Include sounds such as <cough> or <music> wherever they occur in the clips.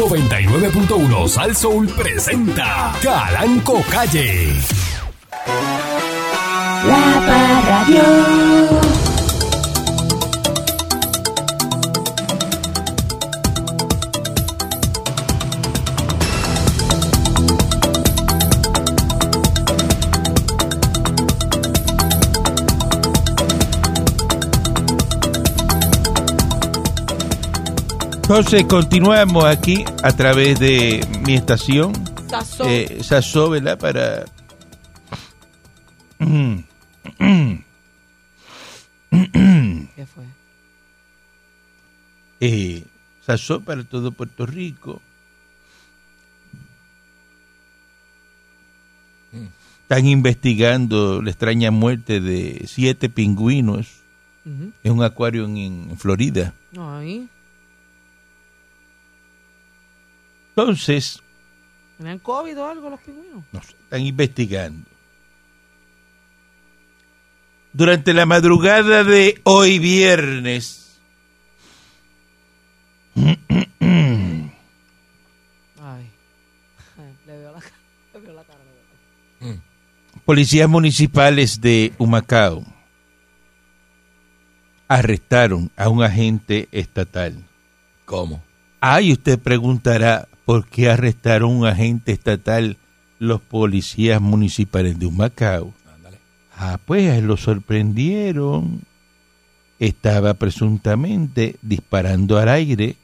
99.1 Sal presenta Calanco Calle. La Parradio. Entonces continuamos aquí a través de mi estación, Sazón. eh, Sazó, ¿verdad? Para... ¿Qué fue? eh, Sazó para todo Puerto Rico. Están investigando la extraña muerte de siete pingüinos en un acuario en, en Florida. Ay, Entonces, ¿tenían COVID o algo los pingüinos? no sé, están investigando. Durante la madrugada de hoy viernes, Ay. Le veo la, cara- le veo la cara. le veo la cara. policías municipales de Humacao arrestaron a un agente estatal. ¿Cómo? Ay, usted preguntará, ¿por qué arrestaron a un agente estatal los policías municipales de Humacao? Ándale. Ah, pues lo sorprendieron. Estaba presuntamente disparando al aire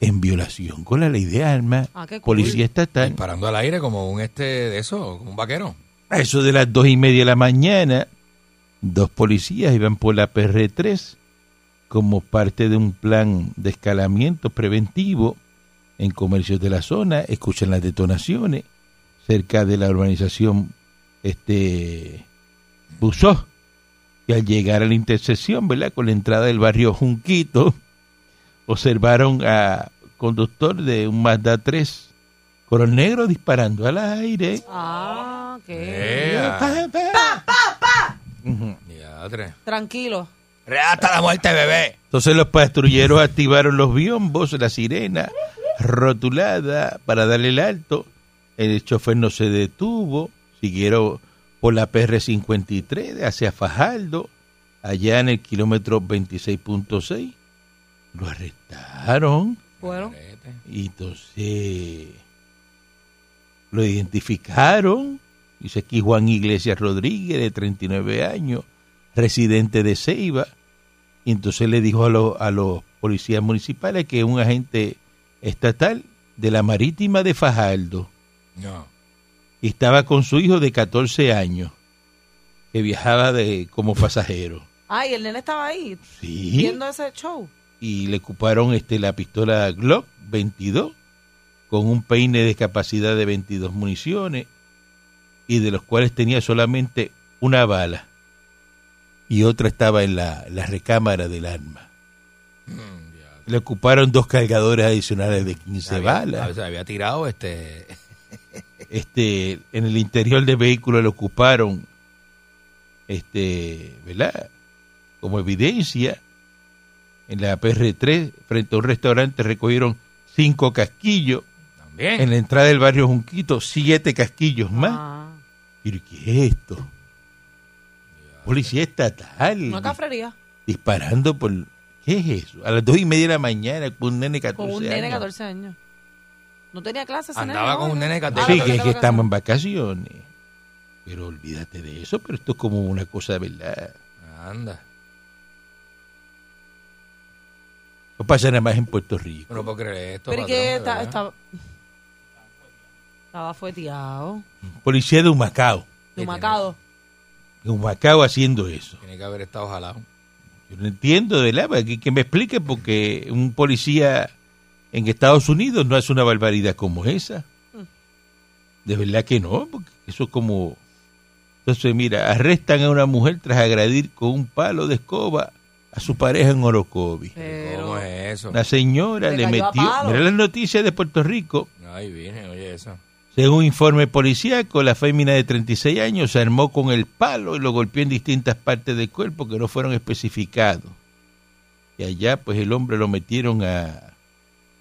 en violación con la ley de armas. Ah, cool. Policía estatal. Disparando al aire como un este de eso, como un vaquero. A eso de las dos y media de la mañana, dos policías iban por la PR3 como parte de un plan de escalamiento preventivo en comercios de la zona. Escuchan las detonaciones cerca de la urbanización este Busó. Y al llegar a la intersección, ¿verdad? Con la entrada del barrio Junquito, <laughs> observaron a conductor de un Mazda 3 color negro disparando al aire. Ah, qué. ¡Eh! Ujú. Diadre. Tranquilo. ¡Hasta la muerte, bebé! Entonces los patrulleros activaron los biombos, la sirena rotulada para darle el alto. El chofer no se detuvo, siguieron por la PR53 hacia Fajardo, allá en el kilómetro 26.6. Lo arrestaron Bueno, y entonces lo identificaron. Dice aquí Juan Iglesias Rodríguez, de 39 años, residente de Ceiba. Y entonces le dijo a, los- a los policías municipales que un agente estatal de la marítima de Fajardo. No. Y estaba con su hijo de 14 años, que viajaba de como pasajero. Ay, el nene estaba ahí Sí. viendo ese show. y le ocuparon este, la pistola Glock 22 con un peine de capacidad de 22 municiones y de los cuales tenía solamente una bala y otra estaba en la, la recámara del arma. Le ocuparon dos cargadores adicionales de 15 Había- balas. o sea, había tirado este. Este, en el interior del vehículo le ocuparon, este, ¿verdad? Como evidencia, en la PR3, frente a un restaurante, recogieron cinco casquillos. También. En la entrada del barrio Junquito, siete casquillos más. Ah, ¿Pero qué es esto? Policía estatal. una cafrería. Disparando por... ¿Qué es eso? A las dos y media de la mañana con un nene de 14 Con un nene de años. 14 años. No tenía clases. Andaba nene, con un nene de 14 Ah, Sí, que, tenía que estamos en vacaciones. Pero olvídate de eso, pero esto es como una cosa de verdad. Anda. No pasa nada más en Puerto Rico. No puedo creer esto. Pero ¿y patrón, qué de está- verdad. estaba. Estaba fueteado. Policía de Humacao. Dumacado. De Humacao haciendo eso. Tiene que haber estado jalado. Yo no entiendo, de verdad, que, que me explique porque un policía en Estados Unidos no hace una barbaridad como esa. De verdad que no, porque eso es como... Entonces, mira, arrestan a una mujer tras agredir con un palo de escoba a su pareja en Orocovi. Pero. ¿Cómo es eso? Una señora Le le metió... Mira las noticias de Puerto Rico. Ay, viene, oye, eso. Según informe policíaco, la fémina de 36 años se armó con el palo y lo golpeó en distintas partes del cuerpo que no fueron especificados. Y allá, pues el hombre lo metieron a,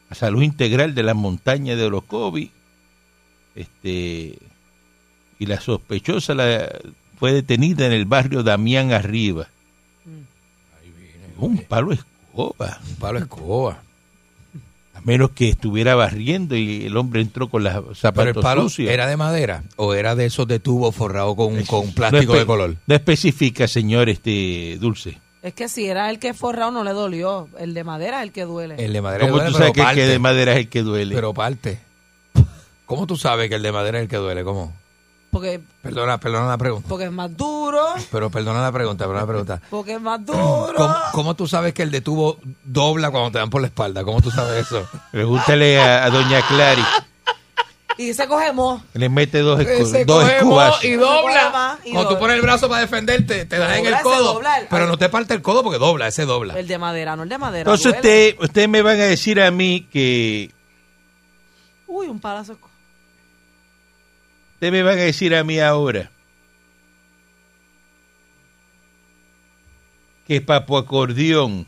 a salud integral de la montaña de Orocovi. Este, y la sospechosa la, fue detenida en el barrio Damián Arriba. Ahí viene, Un palo escoba. Un palo escoba. A menos que estuviera barriendo y el hombre entró con las Pero el zapatos palo sucios. era de madera o era de esos de tubo forrado con, con plástico no de color. No especifica, señor este Dulce. Es que si era el que forrado no le dolió. El de madera es el que duele. El de madera ¿Cómo duele, tú sabes pero que el que de madera es el que duele? Pero parte. ¿Cómo tú sabes que el de madera es el que duele? ¿Cómo? Porque, Perdona, perdona la pregunta. porque es más duro. Pero perdona la pregunta, perdona la pregunta. Porque es más duro. ¿Cómo, cómo tú sabes que el de tubo dobla cuando te dan por la espalda? ¿Cómo tú sabes eso? Pregúntale a, a doña Clary. Y se coge mo. Le mete dos, Se dos mo y dobla. y Cuando tú pones el brazo para defenderte, te das en el codo. dobla el- Pero no te parte el codo porque dobla, ese dobla. El de madera, no el de madera. Entonces duele. usted, ustedes me van a decir a mí que... Uy, un palazo. Ustedes me van a decir a mí ahora que Papo Acordeón,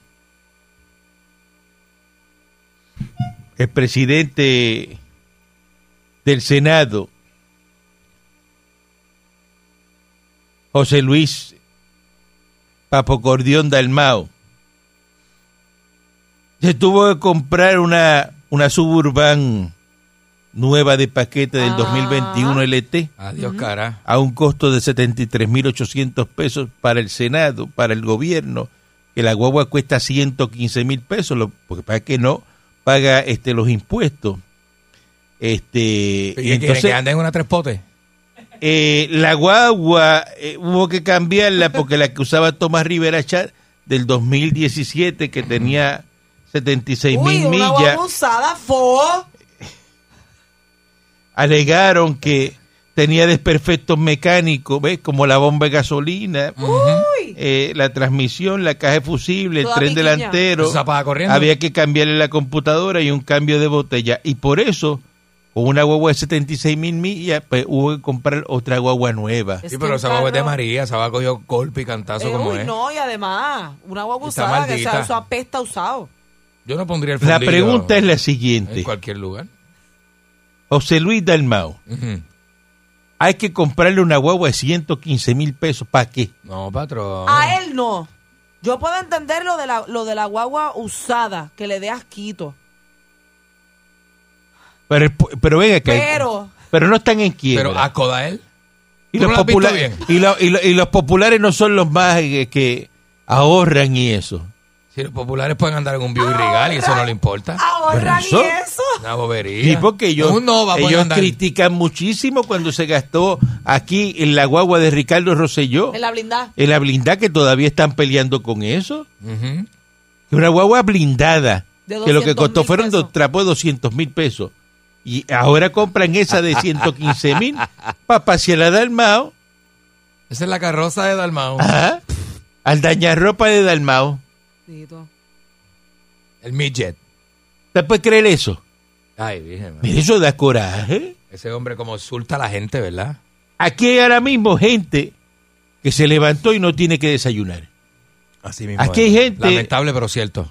el presidente del Senado, José Luis Papo Acordeón Dalmao, se tuvo que comprar una, una suburban nueva de paquete del Ah. 2021 LT Adiós, cara. a un costo de 73.800 pesos para el Senado, para el gobierno, que la guagua cuesta 115 mil pesos, lo- porque para que no paga este los impuestos. Este, ¿Y entonces, que ande en una tres potes? eh, la guagua eh, hubo que cambiarla porque la que usaba Tomás Rivera Char del 2017, que tenía 76 Uy, mil una millas, guagua usada, fo. Alegaron que tenía desperfectos mecánicos, ¿ves? Como la bomba de gasolina, Uy. eh, la transmisión, la caja de fusible, el Toda tren piquiña. delantero. Había que cambiarle la computadora y un cambio de botella. Y por eso, con una guagua de 76 mil millas, pues hubo que comprar otra guagua nueva. Es Sí, pero esa guagua es de María, esa va cogió golpe y cantazo Eh, como uy, es. no, y además, una guagua Está usada que maldita. se eso apesta usado. Yo no pondría el La fundillo pregunta es la en siguiente. cualquier lugar. José Luis Dalmao, Ujú. hay que comprarle una guagua de 115 mil pesos. ¿Para qué? No, patrón. A él no. Yo puedo entender lo de la, lo de la guagua usada, que le dé asquito. Pero, pero venga, acá, Pero, pero no están en quiebra. Pero a Codael. Y ¿Tú los, populares, y, lo- y lo- y los populares no son los más eh, que ahorran y eso. Si los populares pueden andar en un Buick Regal y eso no le importa. ahorran y eso-. Una bobería. Sí, porque ellos, Nova puede ellos andar. critican muchísimo cuando se gastó aquí en la guagua de Ricardo Rosselló, En la blindada. en la blindada, que todavía están peleando con eso. Ujú. Una guagua blindada, De que lo que 200 costó fueron pesos. dos trapos de 200 mil pesos. Y ahora compran esa de 115 mil para pasear a Dalmao, Esa es la carroza de Dalmau. ajá, al dañar ropa de Dalmao. El midget. ¿Usted puede creer eso? Ay, virgen. Mire, eso da coraje. Ese hombre como insulta a la gente, ¿verdad? Aquí hay ahora mismo gente que se levantó y no tiene que desayunar. Así mismo. Aquí es. hay gente- Lamentable, pero cierto.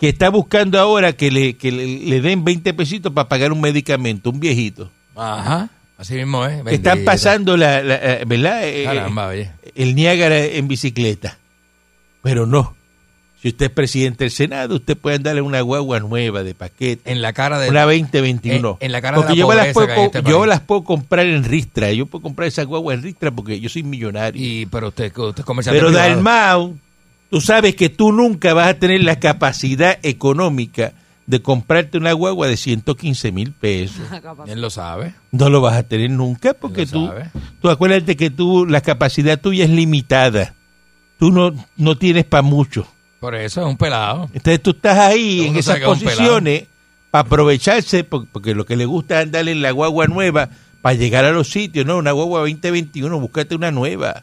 Que está buscando ahora que le, que le, le den 20 pesitos para pagar un medicamento, un viejito. Ajá. Así mismo es. Que están pasando la, la- eh, ¿verdad? Eh, Caramba, oye. el Niágara en bicicleta. Pero no. Si usted es presidente del Senado, usted puede darle una guagua nueva de paquete. En la cara de. Una 2021. En- en la cara de porque la yo, las pobreza puedo, este yo las puedo comprar en Ristra. Yo puedo comprar esa guagua en Ristra porque yo soy millonario. Y, pero usted, usted es comerciante Pero privado. Dalmau, tú sabes que tú nunca vas a tener la capacidad económica de comprarte una guagua de 115 mil pesos. <laughs> Él lo sabe. No lo vas a tener nunca porque tú, sabe. tú acuérdate que tú, la capacidad tuya es limitada. Tú no, no tienes para mucho. Por eso es un pelado. Entonces tú estás ahí Todo en esas posiciones para aprovecharse, por- porque lo que le gusta es andarle en la guagua nueva para llegar a los sitios, ¿no? Una guagua 2021, búscate una nueva.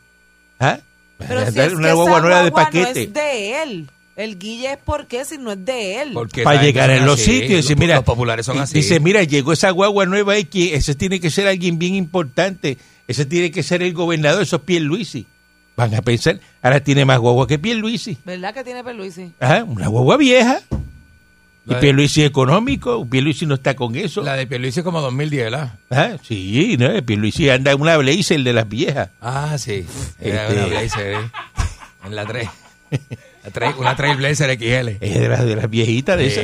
¿Ah? Pero si Andar es que una esa guagua nueva de paquete. no es de él. El guille es porque si no es de él. Porque para llegar en los así. sitios y dice, Los- mira, Los populares son y así. dice, mira, llegó esa guagua nueva y que ese tiene que ser alguien bien importante, ese tiene que ser el gobernador, eso es Pierluisi. Van a pensar, ahora tiene más guagua que Pierluisi. ¿Verdad que tiene Perluisi? Ajá, una guagua vieja. Y La de- Pierluisi es económico, Pierluisi no está con eso. La de Pierluisi es como 2010, ¿verdad? Ah, Sí, ¿no? Pierluisi anda en una blazer de las viejas. Ah, sí. Era Este- una Blazer, ¿eh? En la 3. <laughs> La una Trailblazer XL. Es <laughs> de las, de las viejitas, de, Sí, esas,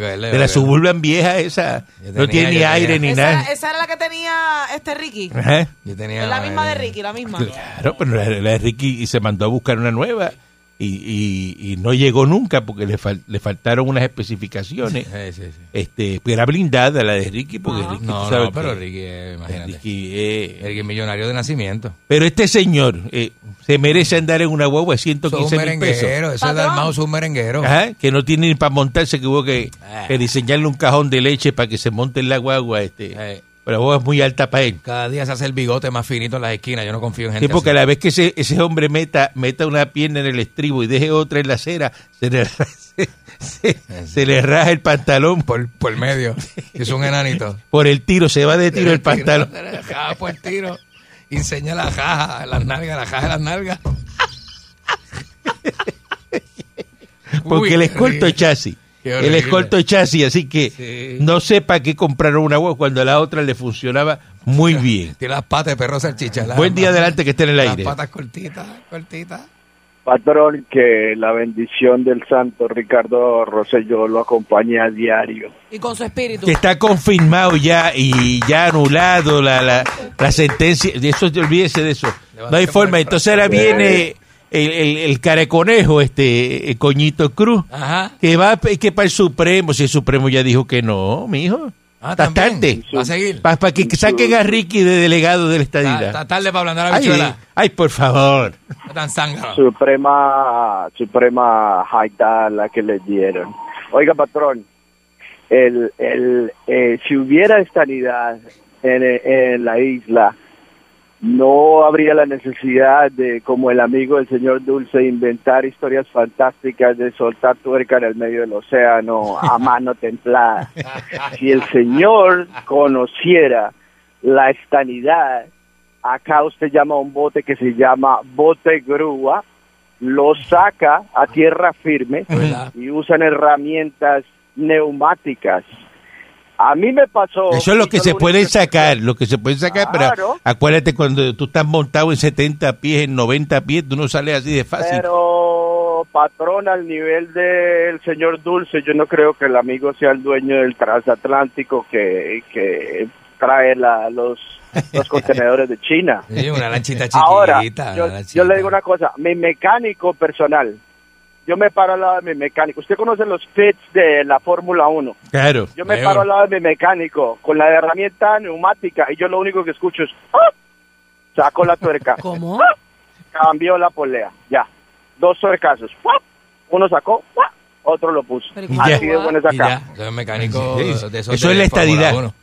de, la, de la suburban vieja esa. No tiene ni aire tenía. ni nada. Esa, esa era la que tenía este Ricky. Ajá. Yo tenía Es la misma de eh, Ricky, la misma. Claro, pero la, la de Ricky se mandó a buscar una nueva y, y- y no llegó nunca porque le, fal- le faltaron unas especificaciones. Sí, sí, sí. este pues Era blindada la de Ricky porque Ajá. Ricky, No, tú sabes no, pero que- Ricky, eh, imagínate. Ricky, eh, Ricky millonario de nacimiento. pero este señor eh, se merece andar en una guagua de Eso es 115 un mil pesos. merenguero. Eso es un merenguero. Ajá, que no tiene ni para montarse, que hubo que, Ah. que diseñarle un cajón de leche para que se monte en la guagua. Este, Eh, pero guagua es muy alta para él. cada día se hace el bigote más finito en las esquinas. Yo no confío en gente Sí, porque a la vez que ese, ese hombre meta, meta una pierna en el estribo y deje otra en la acera, se le, <laughs> se, se- se le raja el pantalón por, Por, medio. Es un enanito. <laughs> por el tiro, se va de tiro el pantalón. La caja por el tiro. Enseña la caja, las nalgas, la caja de las nalgas. <laughs> Porque Uy, él es corto chasis. Qué Él es horrible. corto chasis, así que Sí. no sé para qué compraron una guagua cuando a la otra le funcionaba muy <laughs> bien. Tiene las patas de perro salchicha. las- Buen día adelante que esté en el Las aire. patas cortitas, cortitas. Patrón, que la bendición del santo Ricardo Rosselló lo acompañe a diario. Y con su espíritu. que está confirmado ya y ya anulado la, la, la sentencia. De eso, olvídese de eso. No hay forma. Entonces ahora viene el, el, el careconejo, este el coñito Cruz, Ajá. que va que para el Supremo. Si el Supremo ya dijo que no, mijo. Ah, Está tarde. Va a seguir. Para que saquen a Ricky de delegado de la estadidad. está tarde para ablandar la Ay, bichuela. ay, por favor. Tan. Suprema, Suprema Haitá la que le dieron. Oiga, patrón, el, el, eh, si hubiera estanidad en, en la isla, no habría la necesidad de, como el amigo del señor Dulce, inventar historias fantásticas de soltar tuerca en el medio del océano a mano <laughs> templada. Si el señor conociera la estanidad, acá usted llama a un bote que se llama bote grúa, lo saca a tierra firme y usan herramientas neumáticas. A mí me pasó... Eso es lo que se puede sacar, lo que se puede sacar, Claro. pero acuérdate cuando tú estás montado en 70 pies, en 90 pies, tú no sales así de fácil. Pero, patrón, al nivel del señor Dulce, yo no creo que el amigo sea el dueño del transatlántico que, que trae la, los, los <laughs> contenedores de China. Sí, una lanchita chiquita. Ahora, una yo, lanchita. yo le digo una cosa, mi mecánico personal, yo me paro al lado de mi mecánico. Usted conoce los pits de la Fórmula 1. Claro. Yo me paro al lado de mi mecánico con la herramienta neumática y yo lo único que escucho es ¡Ah! saco la tuerca, <laughs> ¿Cómo? cambió la polea, ya. Dos tuercazos, ¡Fuap! uno sacó, ¡fuap! otro lo puso. Así de bueno es acá. ya, soy un mecánico Sí, de esos eso de es la estadidad. 1.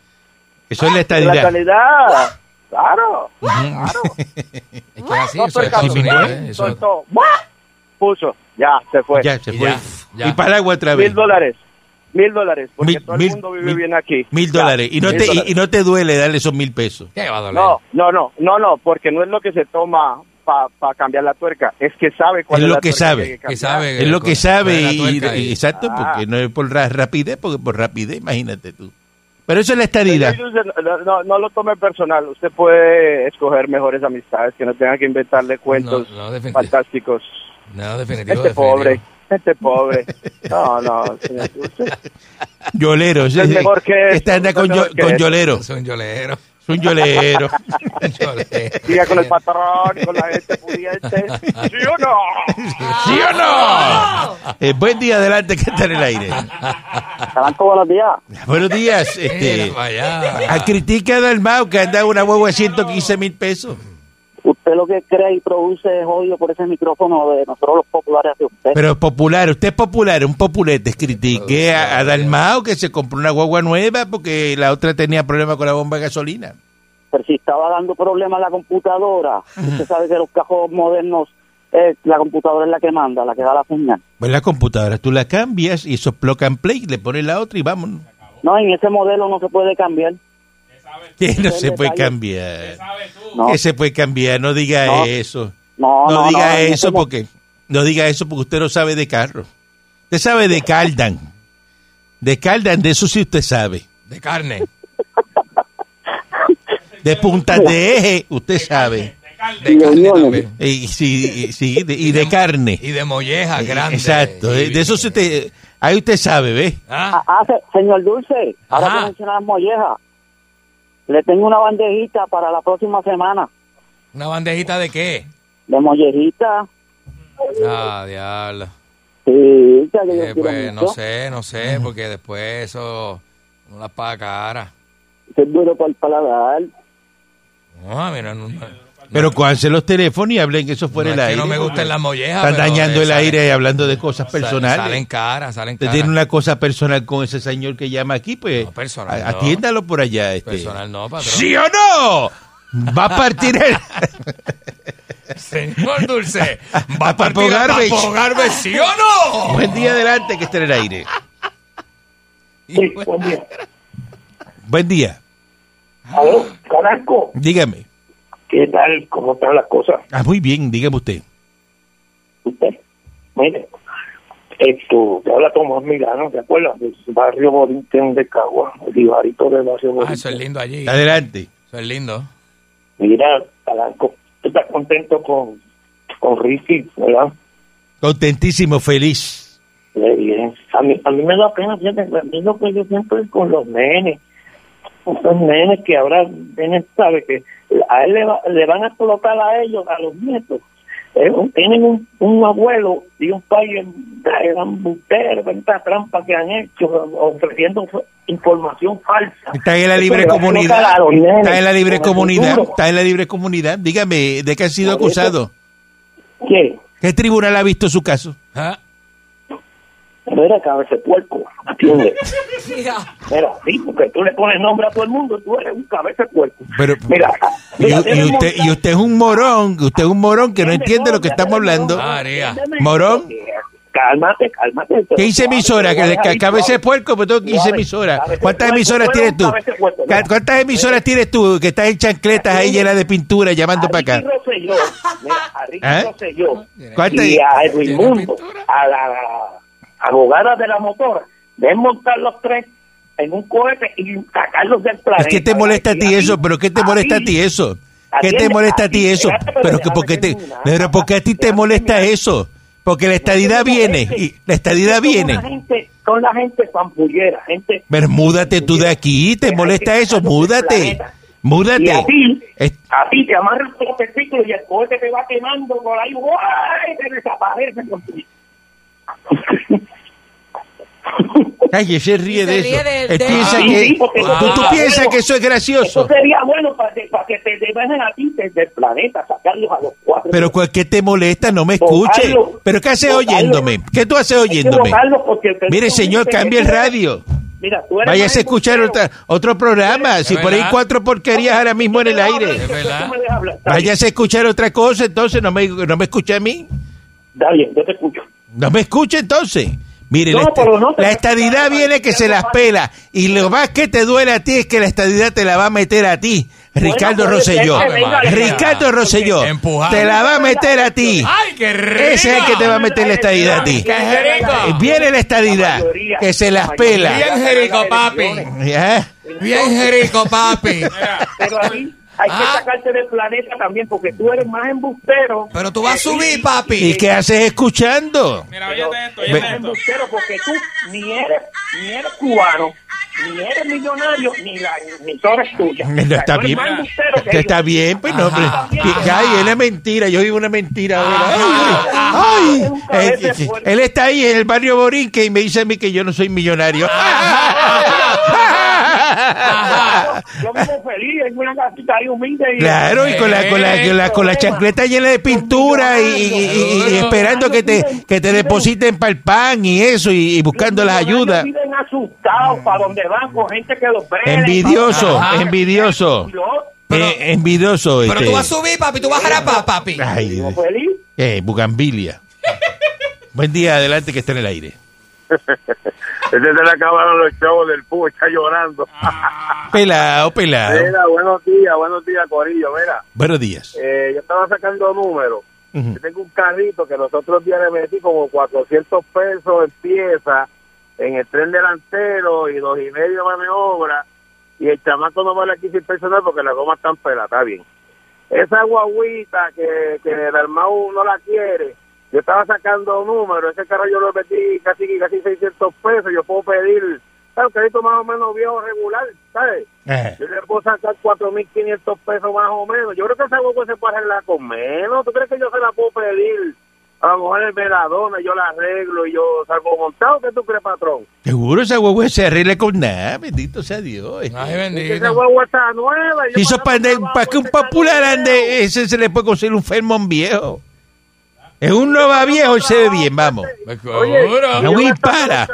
Eso es la La estadidad. calidad, claro, claro. <laughs> Es que así, eso es ¿eh? Eso- soltó, puso, ya, se fue. Ya, se Y fue. ya, ya. Y para el agua otra vez. Mil dólares, mil dólares, porque Mil- todo mil- el mundo vive mil- bien aquí. Mil Ya, dólares. Y no, mil te, y, dólares. y no te duele darle esos mil pesos. ¿Qué va a doler? No, no, no, no, no, porque no es lo que se toma para cambiar la tuerca, es que sabe cuál Es es, lo la que tuerca sabe. hay que Que cambiar. sabe. Es lo que sabe. tuerca y- exacto, Ah. porque no es por ra- rapidez, porque por rapidez, imagínate tú. Pero eso es la estadidad. No, no, no lo tome personal, usted puede escoger mejores amistades que no tengan que inventarle cuentos No, no, definitivamente. fantásticos. No, definitivo. Gente definitivo. pobre, gente pobre. No, no, señor. Yolero. Es mejor que Esta anda con, yo- con yolero. Es un yolero. Es un yolero. <laughs> Diga con el patrón, con la gente pudiente. <laughs> ¿Sí o no? ¿Sí o no? Eh, buen día, adelante, que está en el aire. Caranco, buenos días. Buenos días. Este, a critica Dalmau que anda una huevo de 115 mil pesos. Usted lo que crea y produce es odio por ese micrófono de nosotros los populares hacia usted. Pero popular, usted es popular, un populete. Critique a, a Dalmau que se compró una guagua nueva porque la otra tenía problemas con la bomba de gasolina. Pero si estaba dando problemas la computadora, usted sabe que los cajos modernos, eh, la computadora es la que manda, la que da la señal. Pues la computadora tú la cambias y eso es plug and play, le pones la otra y vámonos. No, en ese modelo no se puede cambiar. <laughs> Que no se puede cambiar. No, Que se puede cambiar, no diga No. eso. no, No, no, diga no, eso porque no diga eso porque usted no sabe de carro. Usted sabe de Cardan. De Caldan, de eso sí usted sabe. De carne. De puntas de eje, usted sabe. De carne. Y, sí, y- sí, de- y de carne. Y de molleja grande. Exacto. De, de eso sí usted, ahí usted sabe, ¿ve? Ah, Ah, se- señor Dulce, ahora que mencionas molleja, le tengo una bandejita para la próxima semana. ¿Una bandejita de qué? De mollejita. Ah, diablo. Sí, ya que yo Eh, pues no sé, no sé, porque después eso no las paga cara. Es duro para el paladar. No, mira, no, no- Pero cuánse los teléfonos y hablen que eso fuera no el es aire. que no me gustan las mollejas. Están dañando eh, el salen- aire hablando de cosas personales. Salen caras, salen caras. tiene una cosa personal con ese señor que llama aquí, pues No, personal no. atiéndalo por allá. Este. Personal no, patrón. ¿Sí o no? Va a partir el... <laughs> Señor Dulce, ¿va a <laughs> partir a Garbage. Papo Garbage, sí o no? Buen día adelante que está en el aire. Y- buen día. Buen día. Aló, Carasco, Dígame. ¿Qué tal? ¿Cómo están las cosas? Ah, muy bien, dígame usted. Usted, mire, esto, te habla Tomás Milano, ¿te acuerdas? Del barrio Borinquen de Cagua, el Ibarito del barrio Ah, Borinquen. eso es lindo allí. Adelante. Eso es lindo. Mira, Caranco, tú estás contento con, con Ricky, ¿verdad? Contentísimo, feliz. Qué bien. A mí, a mí me da pena, fíjate, a mí lo que yo siempre con los nenes, esos nenes que ahora nenes sabe que a él le, va- le van a explotar a ellos, a los nietos. Eh, un- tienen un, un abuelo y un padre eran busteros, tanta trampa que han hecho, ofreciendo información falsa. Está en la libre comunidad. nenes Está en la libre comunidad. Está en la libre comunidad. Dígame, ¿de qué ha sido acusado? ¿Qué? ¿Qué tribunal ha visto su caso? Ah, Mira, cabeza de puerco, atiende. Mira, Mira, sí, porque tú le pones nombre a todo el mundo, tú eres un cabeza de puerco. Pero, Mira, y, mira, y usted, y usted es un morón, usted es un morón que no entiende lo que estamos hablando. María. Morón. Cálmate, cálmate. ¿Qué hice emisora? Que, que cabeza de puerco, pues tengo 15 Suave. emisoras. ¿Cuántas emisoras tienes tú? ¿Cuántas emisoras tienes tú que estás en chancletas ahí llenas de pintura llamando para acá? Mira, a Ricky ¿Eh? Rosselló ¿Cuántas? y a Edwin ¿Tiene Mundo, a la abogada de la motora, deben montar los tres en un cohete y sacarlos del planeta. ¿Qué te molesta a ti eso? ¿Pero qué te molesta a ti eso? ¿Qué te molesta a ti eso? pero que porque te, pero porque a ti te molesta eso. Porque la estadidad viene y la estadidad viene. son la gente pampullera, gente Pero múdate tú de aquí, te molesta que eso, múdate. Múdate. Y a ti, Es- a ti te amarras los testículos y el cohete te va quemando por ahí, ¡guay! Te desaparece. <laughs> Ay, ese ríe Y se de ríe eso. de- de- piensa Ah, que sí, porque tú, eso piensas bueno. que eso es Eso gracioso. sería bueno para, que- para que te dejen a ti desde el planeta, sacarlos a los cuatro. Pero ¿cuál que te molesta? No me escuche. ¿Pero qué haces oyéndome? ¿Qué tú haces oyéndome? Mire, señor, cambie el radio. Mira, tú eres Váyase a escuchar otra, otro programa. Si por ahí cuatro porquerías ahora mismo en el aire. Váyase a escuchar otra cosa, entonces no me, no me escucha a mí. Está bien, yo te escucho. No me escucha entonces. Mire, No, la, pero no la estadidad viene que se las pela. Y lo más que te duele a ti es que la estadidad te la va a meter a ti. Ricardo Rosselló. la- Ricardo Rosselló. Te la va a meter a ti. ¡Ay, qué rico! Ese es el que te va a meter la estadidad a ti. ¡Qué rico! Viene la estadidad, que se las pela. Bien jerico, papi. ¿Ya? Bien jerico, papi. Pero ahí hay que Ah. sacarte del planeta también porque tú eres más embustero. Pero tú vas a subir, papi. ¿Y qué haces escuchando? Mira, oye esto, oye Más esto. embustero porque tú ni eres, ni eres cubano, ni eres millonario, ni la emisora es tuya. No, O sea, está bien. Está bien, pues no, hombre. Ajá. Ay, él es mentira, yo vivo una mentira ahora. Ay, ay, él, fuerte. él está ahí en el barrio Borinque y me dice a mí que yo no soy millonario. <laughs> Yo vivo feliz, en una casita ahí humilde. Y Claro, y con la, con la, con la, con la chancleta llena de pintura y, y- y- y esperando que te, que te depositen para el pan y eso y, y buscando las ayudas. Viven asustados para donde van con gente que los ve. Envidioso, Ajá. envidioso. Pero- Eh, envidioso. Pero este. tú vas a subir, papi. Tú vas a jarapar, papi. Ay, feliz. eh, bugambilia. Buen día, adelante que está en el aire. <laughs> <laughs> Ese se le acabaron los chavos del PU, está llorando. <laughs> Pelado, pelado. Mira, buenos días, buenos días, Corillo. Mira, Buenos días. eh, yo estaba sacando números. Ujú. Yo tengo un carrito que los otros días le metí como 400 pesos en pieza en el tren delantero y dos y medio de maniobra y el chamaco no vale aquí sin personal porque la goma está pelada, está bien. Esa guaguita que, que el armado no la quiere, yo estaba sacando números, ese carro yo lo metí casi casi 600 pesos, yo puedo pedir, claro, un carrito más o menos viejo regular, ¿sabes? Eh. Yo le puedo sacar 4.500 pesos más o menos. Yo creo que esa guagua se puede arreglar con menos. ¿Tú crees que yo se la puedo pedir? A lo mejor el veladona, yo la arreglo y yo salgo montado. ¿Qué tú crees, patrón? Seguro esa guagua se arregla con nada, bendito sea Dios. Ay, Es que esa bendito. guagua está nueva. y Si eso para, que un popular ande, ese se le puede conseguir un Fermón viejo. Es un Nova viejo y se ve bien, vamos. Oye. No yo me gastando para. esa-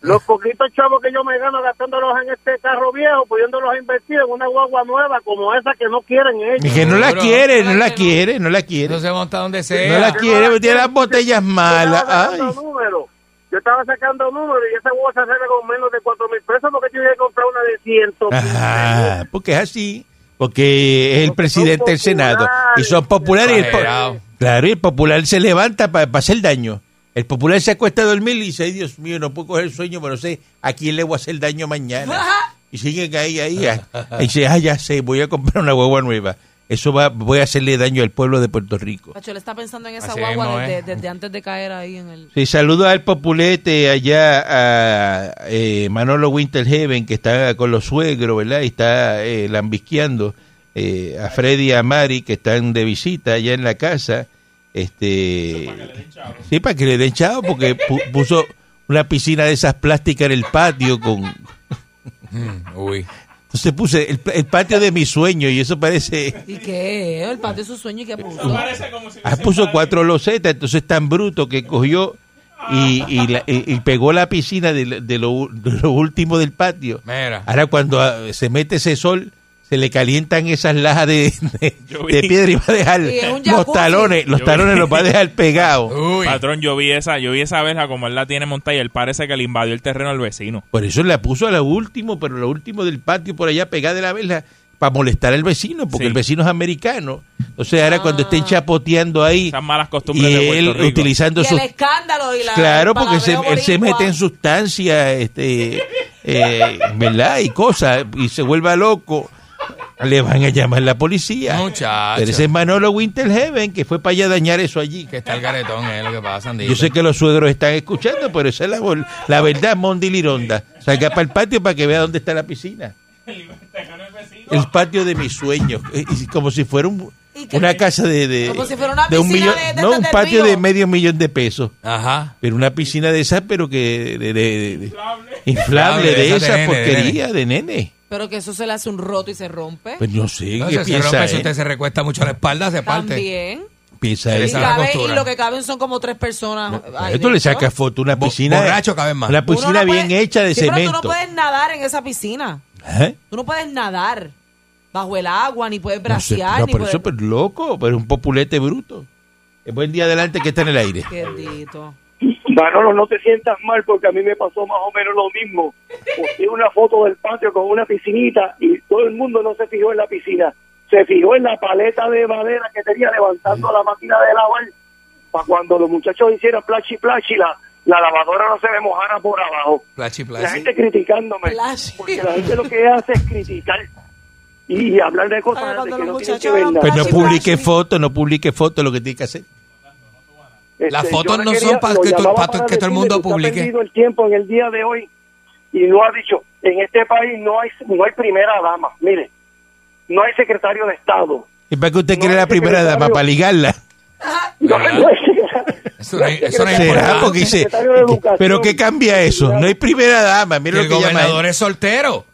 Los poquitos chavos que yo me gano gastándolos en este carro viejo, pudiéndolos invertir en una guagua nueva como esa que no quieren Y ellos. que no la quiere, no la quiere, no la quiere. Eso se monta donde No sea. la quiere, porque tiene las botellas Yo malas. estaba Ay. sacando números. Yo estaba sacando números y esa guagua se arregla con menos de cuatro mil pesos porque yo iba a comprar una de ciento. Ajá, porque es así. Porque es el presidente del Senado. Y son populares. Y el, po- Exagerado. Claro, y el popular se levanta para hacer daño. El popular se acuesta a dormir y dice, ay Dios mío, no puedo coger sueño, pero no sé a quién le voy a hacer daño mañana. <laughs> Y siguen ahí, ahí. ah. Y dice, ah, ya sé, voy a comprar una guagua nueva. Eso va, voy a hacerle daño al pueblo de Puerto Rico. Pacho, él está pensando en esa Así guagua mismo, desde, ¿eh? desde antes de caer ahí en el... Sí, saludo al populete allá a eh, Manolo Winterheaven, que está con los suegros, ¿verdad? Y está eh, lambisqueando eh, a Freddy y a Mari, que están de visita allá en la casa. Este, sí, para que le den chavo, porque pu- puso una piscina de esas plásticas en el patio con... Mm, Uy. Entonces puse el, el patio de mi sueño y eso parece... ¿Y qué? El patio de su sueño y qué puso. Ah, puso cuatro losetas, entonces es tan bruto que cogió y, y, la- y- y pegó la piscina de, lo- de lo, de lo último del patio. Mira. Ahora cuando ah, se mete ese sol, se le calientan esas lajas de, de- <laughs> piedra y va a dejar los talones, los Yo talones vi. los va a dejar pegados. <laughs> Uy. Patrón, yo vi esa, yo vi esa verja como él la tiene montada y él parece que le invadió el terreno al vecino. Por eso la puso a lo último, pero lo último del patio por allá pegada de la verja para molestar al vecino, porque Sí. el vecino es americano. O sea, ahora cuando Ah. estén chapoteando ahí Esas malas costumbres y de él Rico. utilizando Y sus el escándalo y la... Claro, porque se- él se mete en sustancias, este, eh, <laughs> ¿verdad? Y cosas, y se vuelva loco. Le van a llamar la policía. Muchacho. Pero ese es Manolo Winterheaven, que fue para allá dañar eso allí. Que está el garetón, es lo que pasa, Andito. Yo sé que los suegros están escuchando, pero esa es la, verdad, Mondi Lironda. Salga para el patio para que vea dónde está la piscina. El patio de mis sueños. Eh, y como si fuera un- una casa de, de, Como si fuera una de un millón. de- de no, un patio de medio millón de pesos. Ajá. Pero una piscina de esas, pero que de, de- de- de- inflable, Inflable, de esa de esa nene, de porquería de nene. Pero que eso se le hace un roto y se rompe. Pues no sé No, qué si se piensa rompe, si él. usted se recuesta mucho la espalda, se parte. También. Piensa le él. Y, cabe- y lo que caben son como tres personas. ahí Esto le dentro. saca foto una piscina. borracho caben más. Una piscina no bien puede- hecha de Sí, pero cemento. tú no puedes nadar en esa piscina. ¿Eh? Tú no puedes nadar bajo el agua, ni puedes No sé, bracear, no, ni por puedes... eso, pero loco, pero un populete bruto. Es buen día adelante que está en el aire. Quedito. Manolo, no te sientas mal porque a mí me pasó más o menos lo mismo. Posté una foto del patio con una piscinita y todo el mundo no se fijó en la piscina. Se fijó en la paleta de madera que tenía levantando la máquina de lavar para cuando los muchachos hicieran plachi plachi la, la lavadora no se me mojara por abajo. Plachi, La plachi. gente criticándome. Plachi. Porque la gente lo que hace es criticar y hablar de cosas de que los no tienen que muchachos ver nada. Pues no publique fotos, no publique fotos, lo que tiene que hacer. Las Este, fotos no quería- son para que para todo el mundo decirle que usted ha publique. perdido el tiempo en el día de hoy y no ha dicho, en este país no hay no hay primera dama, mire, no hay secretario de Estado. ¿Y para qué usted No, quiere la primera secretario. dama? ¿Para ligarla? <laughs> No, no hay Eso no hay eso no ¿Será? Porque dice. ¿pero qué cambia eso? No hay primera dama, mira Que lo el que gobernador es soltero.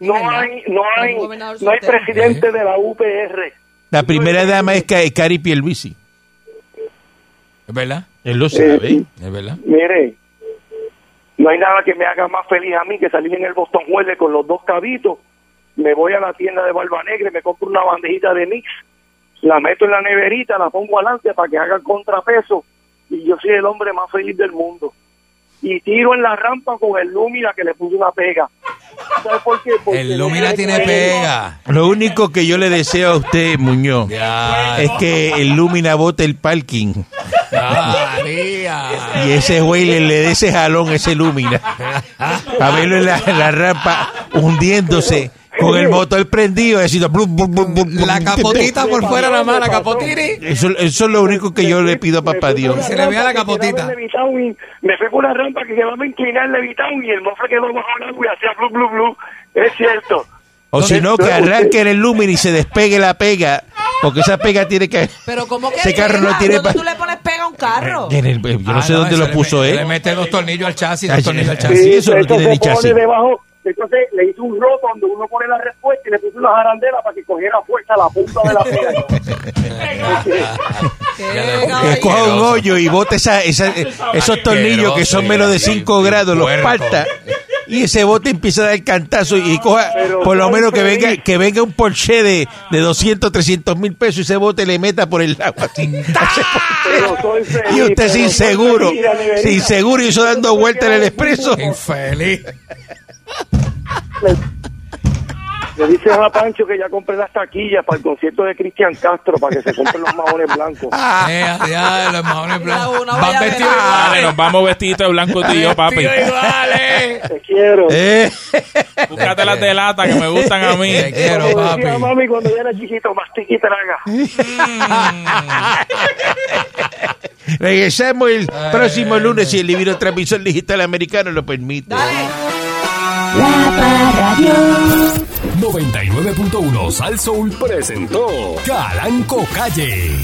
No hay no hay no hay presidente de la UPR. La primera dama es Ca- Cari Pierluisi. ¿Es verdad? Él lo sabe. ¿Es verdad? Mire, no hay nada que me haga más feliz a mí que salir en el Boston Huele con los dos cabitos. Me voy a la tienda de Barba Negra y me compro una bandejita de mix. La meto en la neverita, la pongo adelante para que haga contrapeso. Y yo soy el hombre más feliz del mundo. Y tiro en la rampa con el Lumina que le puse una pega. ¿Sabes por qué? Porque El Lumina tiene pega. Lo único que yo le deseo a usted, Muñoz, Ya. es que el Lumina bote el parking. María. Y ese güey le, le dé ese jalón, ese Lumina. A verlo en la, en la rampa hundiéndose con el motor prendido. Haciendo blum, blum, blum, blum, blum. La capotita por fuera nada más, la capotini. Eso, eso es lo único que yo le pido a papá Dios. Se le vea la capotita. Me fue con una rampa que quedaba inclinar el levitón y el mofle quedó bajo el agua y hacía blu, blu, blu. Es cierto. O si no, que arranque en el Lumina y se despegue la pega. Porque esa pega tiene que... Pero como que Ese carro no tiene ¿Dónde tú le pones pega a un carro? En el- yo no Ah, sé dónde lo puso él. Le mete dos tornillos al chasis, dos tornillos al sí, chasis. sí, eso no tiene ni chasis. debajo, entonces le hizo un roto donde uno pone la respuesta y le puso una jarandela para que cogiera fuerza la punta de la pega. <laughs> Que coja un hoyo y bote esa, esa- esos tornillos que son menos de 5 grados, los parta. Y ese bote empieza a dar cantazo y coja, Pero por lo menos que venga, que venga un Porsche de, de 200, 300 mil pesos y ese bote le meta por el agua. <laughs> y usted sin seguro, sin seguro y eso dando vueltas en el expreso. Infeliz. <laughs> Le dice a Pancho que ya compré las taquillas para el concierto de Cristian Castro para que se compren los maones blancos. <laughs> Eh, ya, los mamones blancos. Van vestidos iguales. nos vamos vestiditos de blanco tú y yo, papi. Iguales. Te quiero. Eh, Búscate las de lata que me gustan a mí. Te quiero, Como decía papi. mami cuando yo era chiquito, mastica y traga. regresamos el próximo lunes si el divino transmisor digital americano lo permite. Dale. La Parradio. 99.1 Sal Soul presentó Calanco Calle.